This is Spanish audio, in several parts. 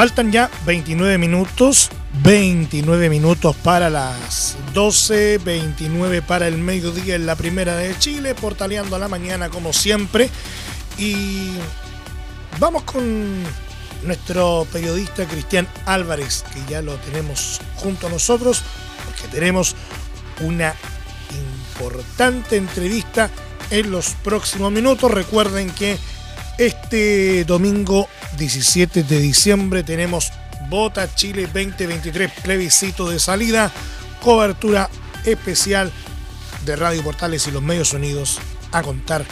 Faltan ya 29 minutos, 29 minutos para las 12, 29 para el mediodía en la primera de Chile, portaleando a la mañana como siempre. Y vamos con nuestro periodista Cristian Álvarez, que ya lo tenemos junto a nosotros, porque tenemos una importante entrevista en los próximos minutos. Recuerden que este domingo 17 de diciembre tenemos Bota Chile 2023, plebiscito de salida, cobertura especial de Radio Portales y los Medios Unidos a contar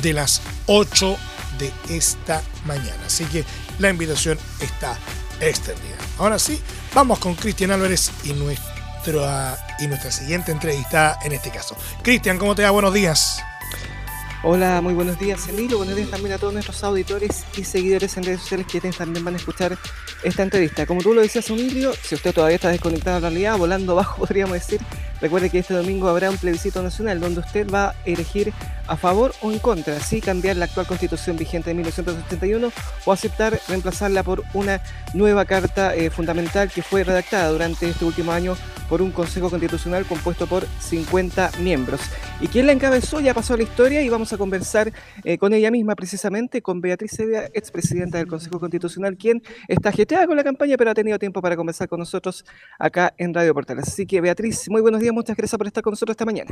de las 8 de esta mañana. Así que la invitación está extendida. Ahora sí, vamos con Cristian Álvarez y, nuestra, y nuestra siguiente entrevista en este caso. Cristian, ¿cómo te va? Buenos días. Hola, muy buenos días Emilio, buenos días también a todos nuestros auditores y seguidores en redes sociales que también van a escuchar esta entrevista. Como tú lo decías Emilio, si usted todavía está desconectado de la realidad, volando bajo podríamos decir, recuerde que este domingo habrá un plebiscito nacional donde usted va a elegir a favor o en contra, si cambiar la actual constitución vigente de 1981 o aceptar reemplazarla por una nueva carta eh, fundamental que fue redactada durante este último año por un Consejo Constitucional compuesto por 50 miembros. Y quien la encabezó ya pasó a la historia y vamos a conversar eh, con ella misma precisamente, con Beatriz Sevilla, expresidenta del Consejo Constitucional, quien está ajeteada con la campaña pero ha tenido tiempo para conversar con nosotros acá en Radio Portales. Así que Beatriz, muy buenos días, muchas gracias por estar con nosotros esta mañana.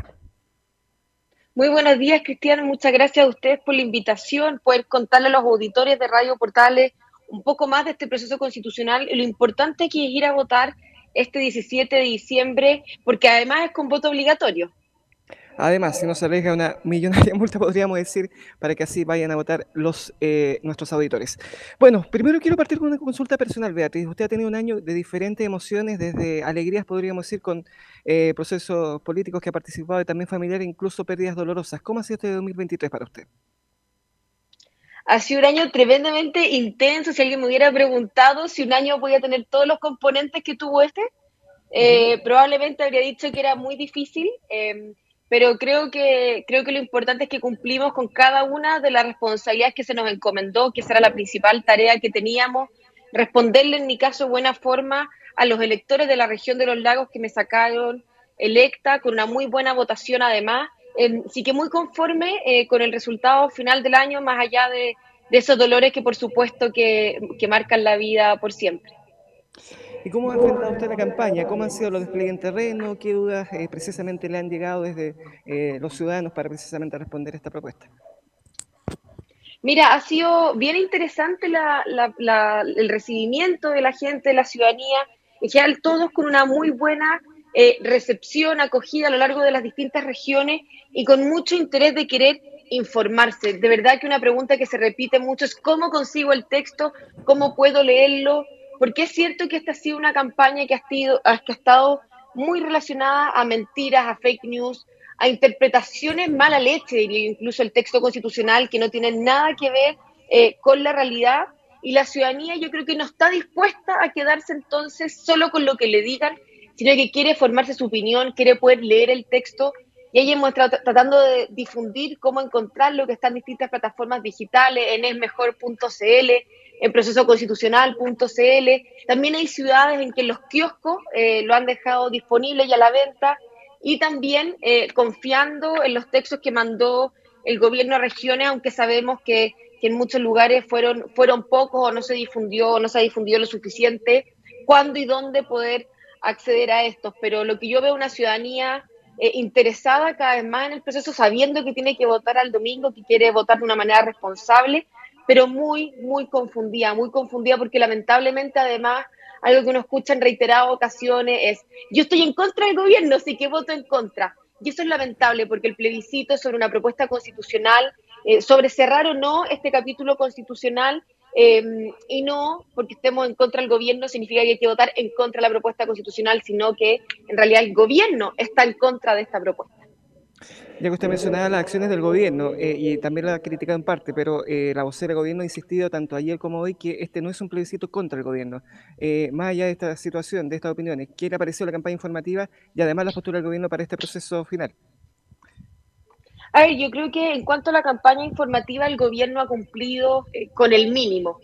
Muy buenos días, Cristiano. Muchas gracias a ustedes por la invitación, poder contarle a los auditores de Radio Portales un poco más de este proceso constitucional y lo importante que es ir a votar este 17 de diciembre, porque además es con voto obligatorio. Además, si no se aleja una millonaria multa, podríamos decir, para que así vayan a votar los eh, nuestros auditores. Bueno, primero quiero partir con una consulta personal, Beatriz. Usted ha tenido un año de diferentes emociones, desde alegrías, podríamos decir, con eh, procesos políticos que ha participado y también familiares, incluso pérdidas dolorosas. ¿Cómo ha sido este 2023 para usted? Ha sido un año tremendamente intenso. Si alguien me hubiera preguntado si un año podía tener todos los componentes que tuvo este, eh, probablemente habría dicho que era muy difícil. Em, pero creo que, creo que lo importante es que cumplimos con cada una de las responsabilidades que se nos encomendó, que esa era la principal tarea que teníamos, responderle en mi caso buena forma a los electores de la región de los lagos que me sacaron electa con una muy buena votación además. sí que muy conforme eh, con el resultado final del año, más allá de, esos dolores que por supuesto que marcan la vida por siempre. ¿Y cómo ha enfrentado usted la campaña? ¿Cómo han sido los despliegues en terreno? ¿Qué dudas eh, precisamente le han llegado desde eh, los ciudadanos para precisamente responder a esta propuesta? Mira, ha sido bien interesante el recibimiento de la gente, de la ciudadanía, en general todos con una muy buena eh, recepción, acogida a lo largo de las distintas regiones y con mucho interés de querer informarse. De verdad que una pregunta que se repite mucho es cómo consigo el texto, cómo puedo leerlo, porque es cierto que esta ha sido una campaña que ha, sido, que ha estado muy relacionada a mentiras, a fake news, a interpretaciones mala leche, diría incluso el texto constitucional, que no tiene nada que ver eh, con la realidad. Y la ciudadanía yo creo que no está dispuesta a quedarse entonces solo con lo que le digan, sino que quiere formarse su opinión, quiere poder leer el texto. Y ahí hemos tratando de difundir cómo encontrar lo que está en distintas plataformas digitales, en esmejor.cl, en procesoconstitucional.cl. También hay ciudades en que los kioscos eh, lo han dejado disponible y a la venta y también eh, confiando en los textos que mandó el gobierno a regiones, aunque sabemos que, en muchos lugares fueron, fueron pocos o no se difundió no se difundió lo suficiente, cuándo y dónde poder acceder a estos. Pero lo que yo veo una ciudadanía eh, interesada cada vez más en el proceso, sabiendo que tiene que votar al domingo, que quiere votar de una manera responsable, pero muy, muy confundida, muy confundida porque lamentablemente además algo que uno escucha en reiteradas ocasiones es, yo estoy en contra del gobierno, así que voto en contra. Y eso es lamentable porque el plebiscito sobre una propuesta constitucional, eh, sobre cerrar o no este capítulo constitucional, em, y no porque estemos en contra del gobierno significa que hay que votar en contra de la propuesta constitucional, sino que en realidad el gobierno está en contra de esta propuesta. Ya que usted mencionaba las acciones del gobierno eh, y también la ha criticado en parte, pero eh, la vocera del gobierno ha insistido tanto ayer como hoy que este no es un plebiscito contra el gobierno. Eh, más allá de esta situación, de estas opiniones, ¿qué le pareció la campaña informativa y además la postura del gobierno para este proceso final? A ver, yo creo que en cuanto a la campaña informativa, el gobierno ha cumplido con el mínimo.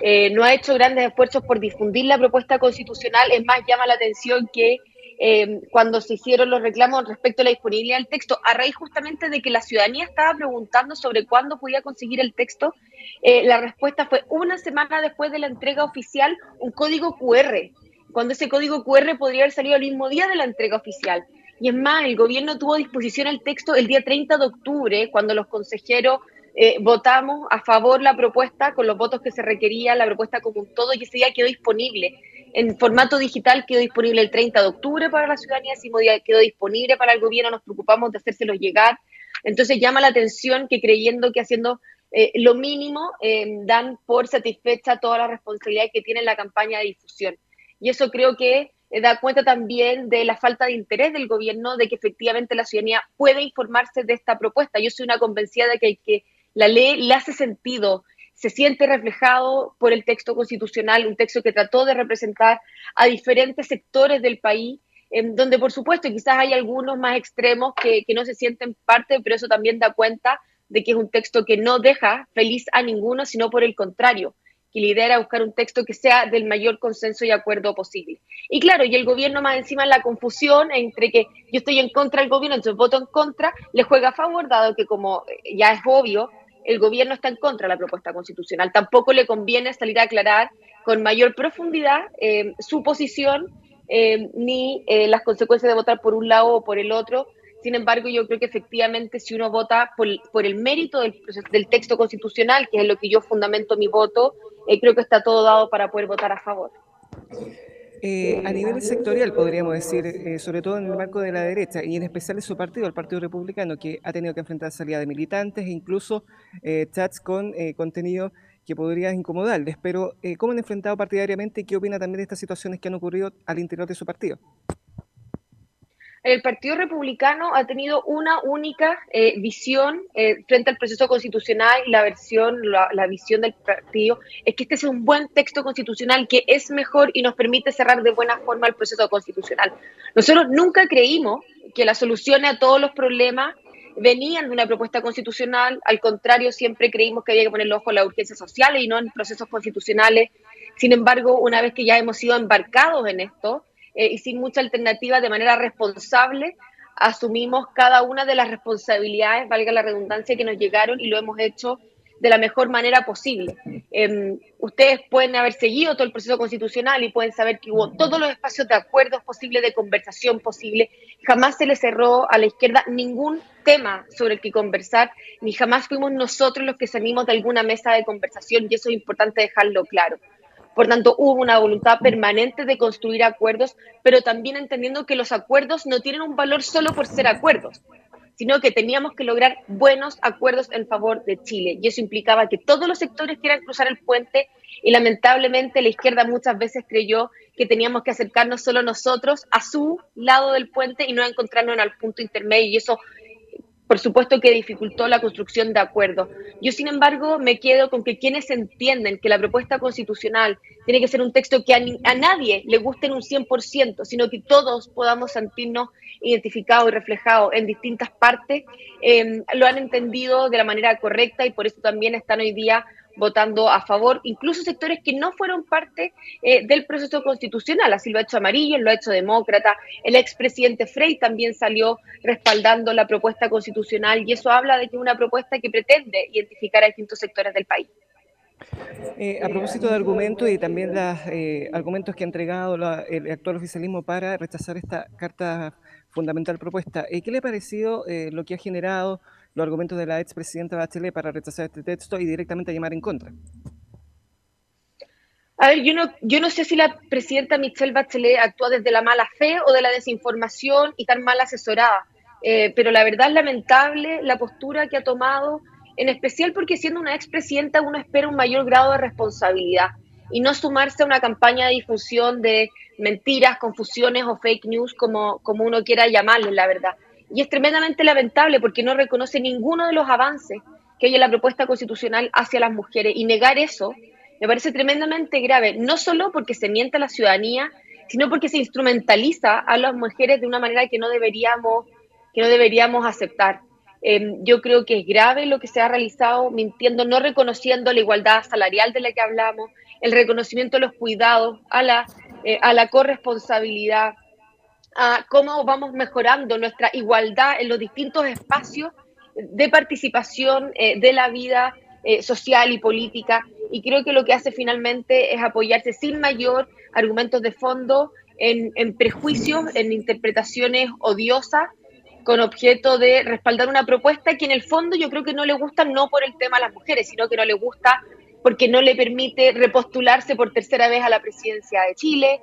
eh, no ha hecho grandes esfuerzos por difundir la propuesta constitucional. Es más, llama la atención que eh, cuando se hicieron los reclamos respecto a la disponibilidad del texto, a raíz justamente de que la ciudadanía estaba preguntando sobre cuándo podía conseguir el texto, eh, la respuesta fue una semana después de la entrega oficial, un código QR, cuando ese código QR podría haber salido el mismo día de la entrega oficial. Y es más, el gobierno tuvo a disposición el texto el día 30 de octubre, cuando los consejeros eh, votamos a favor la propuesta con los votos que se requería, la propuesta como todo, y ese día quedó disponible. En formato digital quedó disponible el 30 de octubre para la ciudadanía, ese mismo día quedó disponible para el gobierno, nos preocupamos de hacérselo llegar. Entonces llama la atención que creyendo que haciendo eh, lo mínimo eh, dan por satisfecha toda la responsabilidad que tiene la campaña de difusión. Y eso creo que da cuenta también de la falta de interés del gobierno de que efectivamente la ciudadanía puede informarse de esta propuesta. Yo soy una convencida de que la ley le hace sentido, se siente reflejado por el texto constitucional, un texto que trató de representar a diferentes sectores del país, en donde por supuesto quizás hay algunos más extremos que no se sienten parte, pero eso también da cuenta de que es un texto que no deja feliz a ninguno, sino por el contrario, que lidera buscar un texto que sea del mayor consenso y acuerdo posible. Y claro, y el gobierno más encima en la confusión entre que yo estoy en contra del gobierno, entonces voto en contra, le juega a favor, dado que como ya es obvio, el gobierno está en contra de la propuesta constitucional. Tampoco le conviene salir a aclarar con mayor profundidad eh, su posición eh, ni eh, las consecuencias de votar por un lado o por el otro. Sin embargo, yo creo que efectivamente si uno vota por, el mérito del, texto constitucional, que es lo que yo fundamento mi voto, creo que está todo dado para poder votar a favor. Eh, a nivel sectorial, podríamos decir, eh, sobre todo en el marco de la derecha, y en especial en su partido, el Partido Republicano, que ha tenido que enfrentar salida de militantes e incluso eh, chats con contenido que podría incomodarles. Pero, ¿cómo han enfrentado partidariamente y qué opina también de estas situaciones que han ocurrido al interior de su partido? El Partido Republicano ha tenido una única eh, visión eh, frente al proceso constitucional la versión, la, visión del partido es que este es un buen texto constitucional que es mejor y nos permite cerrar de buena forma el proceso constitucional. Nosotros nunca creímos que las soluciones a todos los problemas venían de una propuesta constitucional, al contrario, siempre creímos que había que poner el ojo en las urgencias sociales y no en procesos constitucionales. Sin embargo, una vez que ya hemos sido embarcados en esto, eh, y sin mucha alternativa, de manera responsable, asumimos cada una de las responsabilidades, valga la redundancia, que nos llegaron y lo hemos hecho de la mejor manera posible. Em, ustedes pueden haber seguido todo el proceso constitucional y pueden saber que hubo todos los espacios de acuerdos posibles, de conversación posible. Jamás se le cerró a la izquierda ningún tema sobre el que conversar, ni jamás fuimos nosotros los que salimos de alguna mesa de conversación y eso es importante dejarlo claro. Por tanto, hubo una voluntad permanente de construir acuerdos, pero también entendiendo que los acuerdos no tienen un valor solo por ser acuerdos, sino que teníamos que lograr buenos acuerdos en favor de Chile. Y eso implicaba que todos los sectores quieran cruzar el puente y lamentablemente la izquierda muchas veces creyó que teníamos que acercarnos solo nosotros a su lado del puente y no encontrarnos en el punto intermedio. Y eso por supuesto que dificultó la construcción de acuerdos. Yo, sin embargo, me quedo con que quienes entienden que la propuesta constitucional tiene que ser un texto que a, nadie le guste en un 100%, sino que todos podamos sentirnos identificados y reflejados en distintas partes, eh, lo han entendido de la manera correcta y por eso también están hoy día votando a favor, incluso sectores que no fueron parte eh, del proceso constitucional. Así lo ha hecho Amarillo, lo ha hecho Demócrata. El expresidente Frey también salió respaldando la propuesta constitucional y eso habla de que es una propuesta que pretende identificar a distintos sectores del país. Eh, a propósito de argumentos y también los eh, argumentos que ha entregado el actual oficialismo para rechazar esta carta fundamental propuesta, ¿qué le ha parecido lo que ha generado los argumentos de la expresidenta Bachelet para rechazar este texto y directamente llamar en contra. A ver, yo no, yo no sé si la presidenta Michelle Bachelet actúa desde la mala fe o de la desinformación y tan mal asesorada, eh, pero la verdad es lamentable la postura que ha tomado, en especial porque siendo una expresidenta uno espera un mayor grado de responsabilidad y no sumarse a una campaña de difusión de mentiras, confusiones o fake news, como, como uno quiera llamarle, la verdad. Y es tremendamente lamentable porque no reconoce ninguno de los avances que hay en la propuesta constitucional hacia las mujeres. Y negar eso me parece tremendamente grave, no solo porque se miente a la ciudadanía, sino porque se instrumentaliza a las mujeres de una manera que no deberíamos, que no deberíamos aceptar. Em, yo creo que es grave lo que se ha realizado mintiendo, no reconociendo la igualdad salarial de la que hablamos, el reconocimiento de los cuidados, a la, eh, a la corresponsabilidad, a cómo vamos mejorando nuestra igualdad en los distintos espacios de participación eh, de la vida eh, social y política. Y creo que lo que hace finalmente es apoyarse sin mayor argumentos de fondo en, en prejuicios, en interpretaciones odiosas con objeto de respaldar una propuesta que en el fondo yo creo que no le gusta no por el tema a las mujeres, sino que no le gusta porque no le permite repostularse por tercera vez a la presidencia de Chile,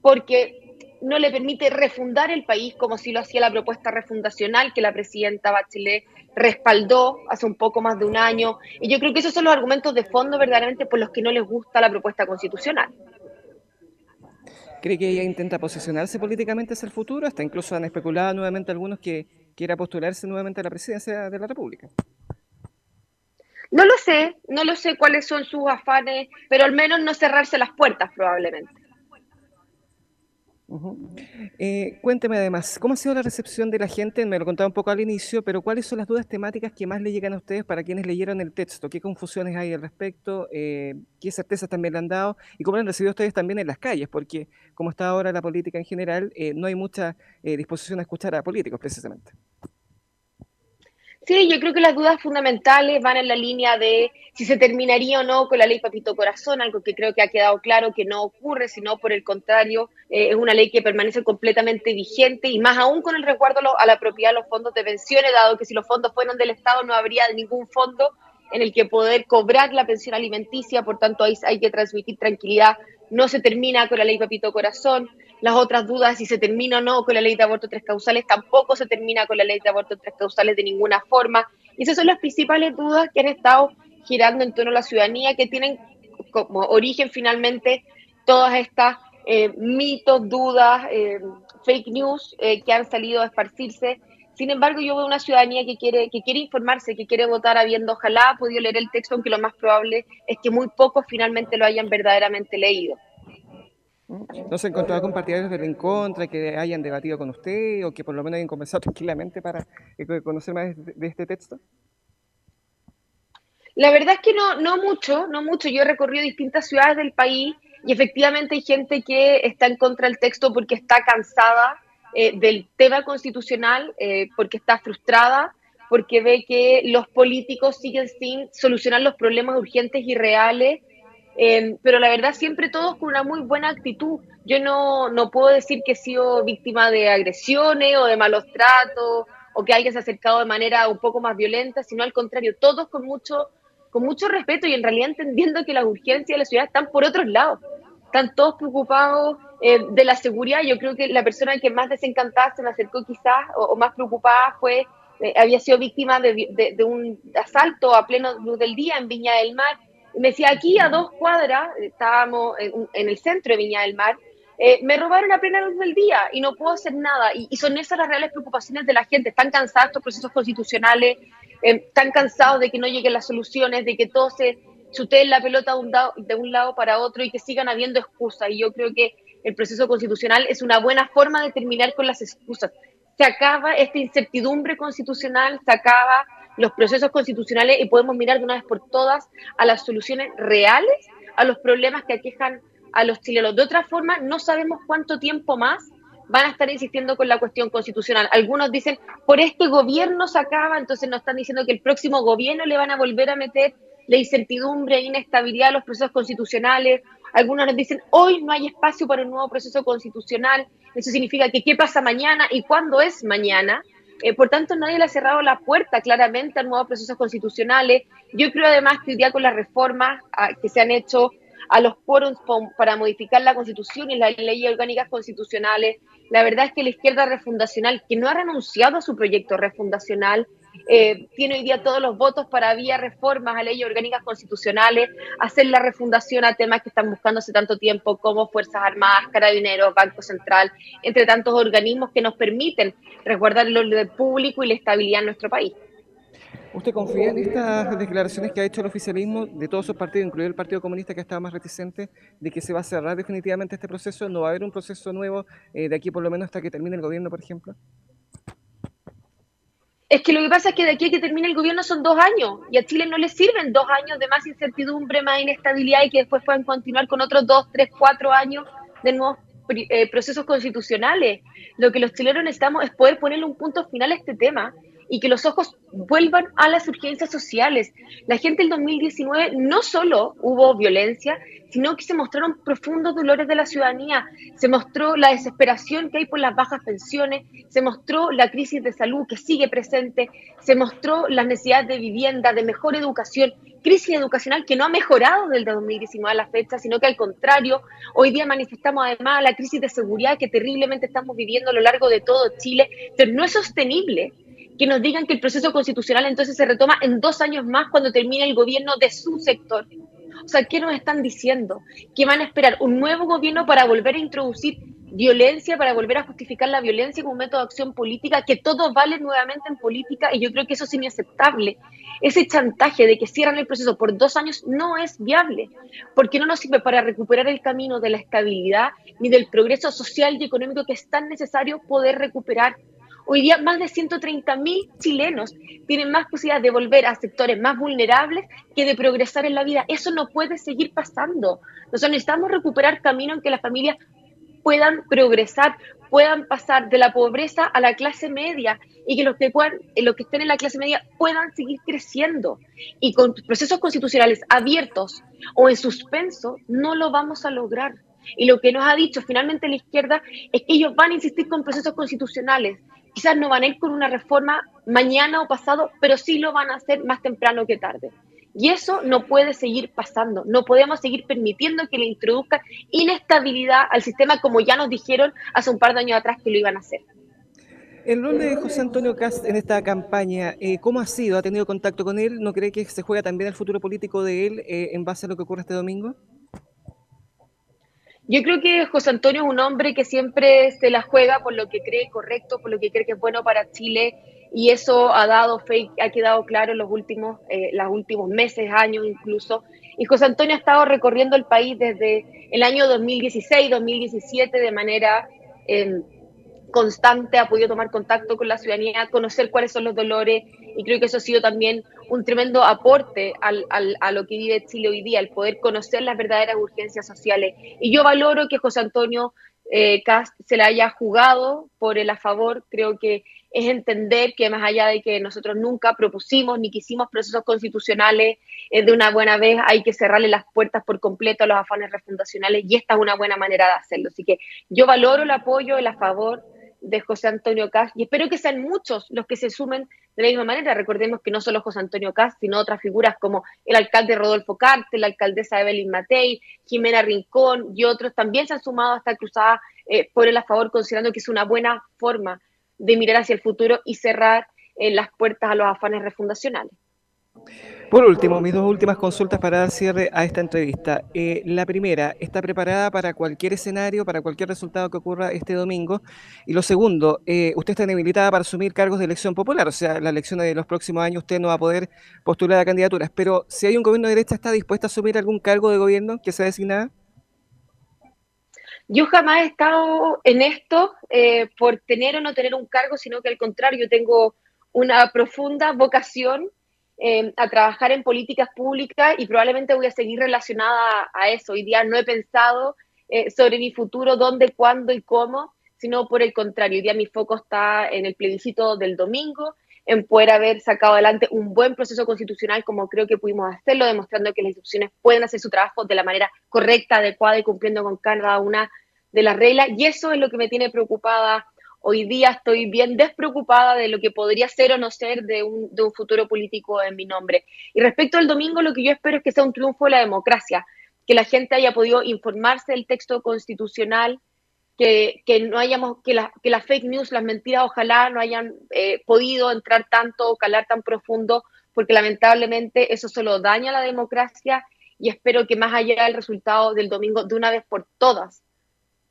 porque no le permite refundar el país como si lo hacía la propuesta refundacional que la presidenta Bachelet respaldó hace un poco más de un año. Y yo creo que esos son los argumentos de fondo verdaderamente por los que no les gusta la propuesta constitucional. ¿Cree que ella intenta posicionarse políticamente hacia el futuro? Hasta incluso han especulado nuevamente algunos que quiera postularse nuevamente a la presidencia de la República. No lo sé, no lo sé cuáles son sus afanes, pero al menos no cerrarse las puertas probablemente. Eh, cuénteme además, ¿cómo ha sido la recepción de la gente? Me lo contaba un poco al inicio, pero ¿cuáles son las dudas temáticas que más le llegan a ustedes para quienes leyeron el texto? ¿Qué confusiones hay al respecto? Eh, ¿Qué certezas también le han dado? ¿Y cómo lo han recibido ustedes también en las calles? Porque como está ahora la política en general, eh, no hay mucha disposición a escuchar a políticos precisamente. Sí, yo creo que las dudas fundamentales van en la línea de si se terminaría o no con la ley Papito Corazón, algo que creo que ha quedado claro que no ocurre, sino por el contrario, eh, es una ley que permanece completamente vigente y más aún con el resguardo a la propiedad de los fondos de pensiones, dado que si los fondos fueran del Estado no habría ningún fondo en el que poder cobrar la pensión alimenticia, por tanto hay, hay que transmitir tranquilidad, no se termina con la ley Papito Corazón las otras dudas, si se termina o no con la ley de aborto tres causales, tampoco se termina con la ley de aborto tres causales de ninguna forma. Y esas son las principales dudas que han estado girando en torno a la ciudadanía, que tienen como origen finalmente todas estas eh, mitos, dudas, eh, fake news eh, que han salido a esparcirse. Sin embargo, yo veo una ciudadanía que quiere, que quiere informarse, que quiere votar habiendo ojalá podido leer el texto, aunque lo más probable es que muy pocos finalmente lo hayan verdaderamente leído. ¿No se encontrado con partidarios del en contra que hayan debatido con usted o que por lo menos hayan conversado tranquilamente para eh, conocer más de este texto? La verdad es que no, no mucho, no mucho. Yo he recorrido distintas ciudades del país y efectivamente hay gente que está en contra del texto porque está cansada eh, del tema constitucional, eh, porque está frustrada, porque ve que los políticos siguen sin solucionar los problemas urgentes y reales Em, pero la verdad siempre todos con una muy buena actitud. Yo no, no puedo decir que he sido víctima de agresiones o de malos tratos o que alguien se ha acercado de manera un poco más violenta, sino al contrario, todos con mucho, con mucho respeto y en realidad entendiendo que las urgencias de la ciudad están por otros lados. Están todos preocupados eh, de la seguridad. Yo creo que la persona que más desencantada se me acercó quizás o, más preocupada fue, eh, había sido víctima de, de, de un asalto a pleno luz del día en Viña del Mar me decía, aquí a dos cuadras, estábamos en, el centro de Viña del Mar, eh, me robaron a plena luz del día y no puedo hacer nada. Y, son esas las reales preocupaciones de la gente. Están cansados estos procesos constitucionales, eh, están cansados de que no lleguen las soluciones, de que todo se chuteen la pelota de un lado para otro y que sigan habiendo excusas. Y yo creo que el proceso constitucional es una buena forma de terminar con las excusas. Se acaba esta incertidumbre constitucional, se acaba los procesos constitucionales y podemos mirar de una vez por todas a las soluciones reales a los problemas que aquejan a los chilenos. De otra forma, no sabemos cuánto tiempo más van a estar insistiendo con la cuestión constitucional. Algunos dicen, por este gobierno se acaba, entonces nos están diciendo que el próximo gobierno le van a volver a meter la incertidumbre e inestabilidad a los procesos constitucionales. Algunos nos dicen, hoy no hay espacio para un nuevo proceso constitucional. Eso significa que qué pasa mañana y cuándo es mañana. Eh, por tanto, nadie le ha cerrado la puerta claramente a nuevos procesos constitucionales. Yo creo además que hoy día con las reformas ah, que se han hecho a los quórums para modificar la constitución y las leyes orgánicas constitucionales, la verdad es que la izquierda refundacional, que no ha renunciado a su proyecto refundacional, eh, tiene hoy día todos los votos para vía reformas a leyes orgánicas constitucionales, hacer la refundación a temas que están buscando hace tanto tiempo como Fuerzas Armadas, Carabineros, Banco Central, entre tantos organismos que nos permiten resguardar el orden público y la estabilidad en nuestro país. ¿Usted confía en estas declaraciones que ha hecho el oficialismo de todos sus partidos, incluido el Partido Comunista que estaba más reticente, de que se va a cerrar definitivamente este proceso? ¿No va a haber un proceso nuevo eh, de aquí por lo menos hasta que termine el gobierno, por ejemplo? Es que lo que pasa es que de aquí a que termine el gobierno son dos años y a Chile no le sirven dos años de más incertidumbre, más inestabilidad y que después puedan continuar con otros dos, tres, cuatro años de nuevos eh, procesos constitucionales. Lo que los chilenos necesitamos es poder ponerle un punto final a este tema y que los ojos vuelvan a las urgencias sociales. La gente en 2019 no solo hubo violencia, sino que se mostraron profundos dolores de la ciudadanía, se mostró la desesperación que hay por las bajas pensiones, se mostró la crisis de salud que sigue presente, se mostró las necesidades de vivienda, de mejor educación, crisis educacional que no ha mejorado desde 2019 a la fecha, sino que al contrario, hoy día manifestamos además la crisis de seguridad que terriblemente estamos viviendo a lo largo de todo Chile, pero no es sostenible que nos digan que el proceso constitucional entonces se retoma en dos años más cuando termine el gobierno de su sector. O sea, ¿qué nos están diciendo? Que van a esperar un nuevo gobierno para volver a introducir violencia, para volver a justificar la violencia como método de acción política, que todo vale nuevamente en política y yo creo que eso es inaceptable. Ese chantaje de que cierran el proceso por dos años no es viable, porque no nos sirve para recuperar el camino de la estabilidad ni del progreso social y económico que es tan necesario poder recuperar Hoy día más de 130.000 chilenos tienen más posibilidad de volver a sectores más vulnerables que de progresar en la vida. Eso no puede seguir pasando. Nosotros necesitamos recuperar camino en que las familias puedan progresar, puedan pasar de la pobreza a la clase media y que los que, puedan, los que estén en la clase media puedan seguir creciendo. Y con procesos constitucionales abiertos o en suspenso no lo vamos a lograr. Y lo que nos ha dicho finalmente la izquierda es que ellos van a insistir con procesos constitucionales, quizás no van a ir con una reforma mañana o pasado, pero sí lo van a hacer más temprano que tarde. Y eso no puede seguir pasando. No podemos seguir permitiendo que le introduzcan inestabilidad al sistema como ya nos dijeron hace un par de años atrás que lo iban a hacer. El rol de José Antonio Cast en esta campaña, eh, ¿cómo ha sido? ¿Ha tenido contacto con él? ¿No cree que se juega también el futuro político de él eh, en base a lo que ocurre este domingo? Yo creo que José Antonio es un hombre que siempre se la juega por lo que cree correcto, por lo que cree que es bueno para Chile y eso ha dado fe, ha quedado claro en los últimos, eh, los últimos meses, años incluso. Y José Antonio ha estado recorriendo el país desde el año 2016, 2017 de manera em, constante, ha podido tomar contacto con la ciudadanía, conocer cuáles son los dolores y creo que eso ha sido también un tremendo aporte al, al, a lo que vive Chile hoy día, el poder conocer las verdaderas urgencias sociales. Y yo valoro que José Antonio eh, Cast se la haya jugado por el a favor, creo que es entender que más allá de que nosotros nunca propusimos ni quisimos procesos constitucionales eh, de una buena vez, hay que cerrarle las puertas por completo a los afanes refundacionales y esta es una buena manera de hacerlo. Así que yo valoro el apoyo, el a favor de José Antonio Cast y espero que sean muchos los que se sumen de la misma manera. Recordemos que no solo José Antonio Cast, sino otras figuras como el alcalde Rodolfo Carte, la alcaldesa Evelyn Matei, Jimena Rincón y otros también se han sumado a esta cruzada eh, por el a favor, considerando que es una buena forma de mirar hacia el futuro y cerrar eh, las puertas a los afanes refundacionales. Por último, mis dos últimas consultas para dar cierre a esta entrevista. Eh, la primera, ¿está preparada para cualquier escenario, para cualquier resultado que ocurra este domingo? Y lo segundo, eh, ¿usted está inhabilitada para asumir cargos de elección popular? O sea, la elección de los próximos años usted no va a poder postular a candidaturas. Pero si hay un gobierno de derecha, ¿está dispuesta a asumir algún cargo de gobierno que sea designada? Yo jamás he estado en esto eh, por tener o no tener un cargo, sino que al contrario, tengo una profunda vocación Em, a trabajar en políticas públicas y probablemente voy a seguir relacionada a, eso. Hoy día no he pensado eh, sobre mi futuro, dónde, cuándo y cómo, sino por el contrario, hoy día mi foco está en el plebiscito del domingo, en poder haber sacado adelante un buen proceso constitucional como creo que pudimos hacerlo, demostrando que las instituciones pueden hacer su trabajo de la manera correcta, adecuada y cumpliendo con cada una de las reglas. Y eso es lo que me tiene preocupada hoy día estoy bien despreocupada de lo que podría ser o no ser de un, de un futuro político en mi nombre. Y respecto al domingo, lo que yo espero es que sea un triunfo de la democracia, que la gente haya podido informarse del texto constitucional, que, no hayamos, que, que las fake news, las mentiras, ojalá no hayan eh, podido entrar tanto o calar tan profundo, porque lamentablemente eso solo daña a la democracia y espero que más allá del resultado del domingo, de una vez por todas,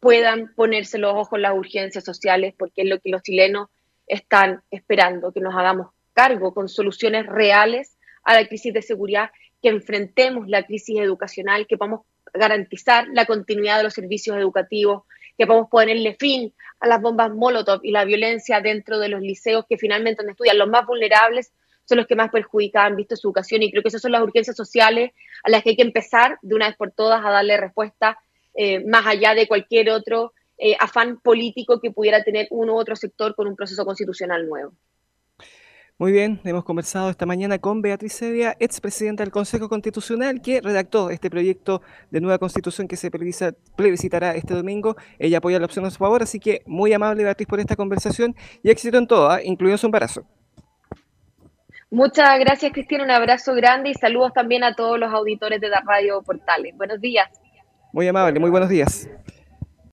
puedan ponerse los ojos en las urgencias sociales, porque es lo que los chilenos están esperando, que nos hagamos cargo con soluciones reales a la crisis de seguridad, que enfrentemos la crisis educacional, que podamos garantizar la continuidad de los servicios educativos, que podamos ponerle fin a las bombas Molotov y la violencia dentro de los liceos que finalmente donde estudian. Los más vulnerables son los que más perjudicados han visto su educación y creo que esas son las urgencias sociales a las que hay que empezar de una vez por todas a darle respuesta eh, más allá de cualquier otro eh, afán político que pudiera tener uno u otro sector con un proceso constitucional nuevo. Muy bien, hemos conversado esta mañana con Beatriz Sevilla, expresidenta del Consejo Constitucional, que redactó este proyecto de nueva constitución que se plebiscitará este domingo. Ella apoya la opción a su favor, así que muy amable Beatriz por esta conversación y éxito en todo, ¿eh? incluido su embarazo. Muchas gracias, Cristina. Un abrazo grande y saludos también a todos los auditores de la Radio Portales. Buenos días. Muy amable, muy buenos días.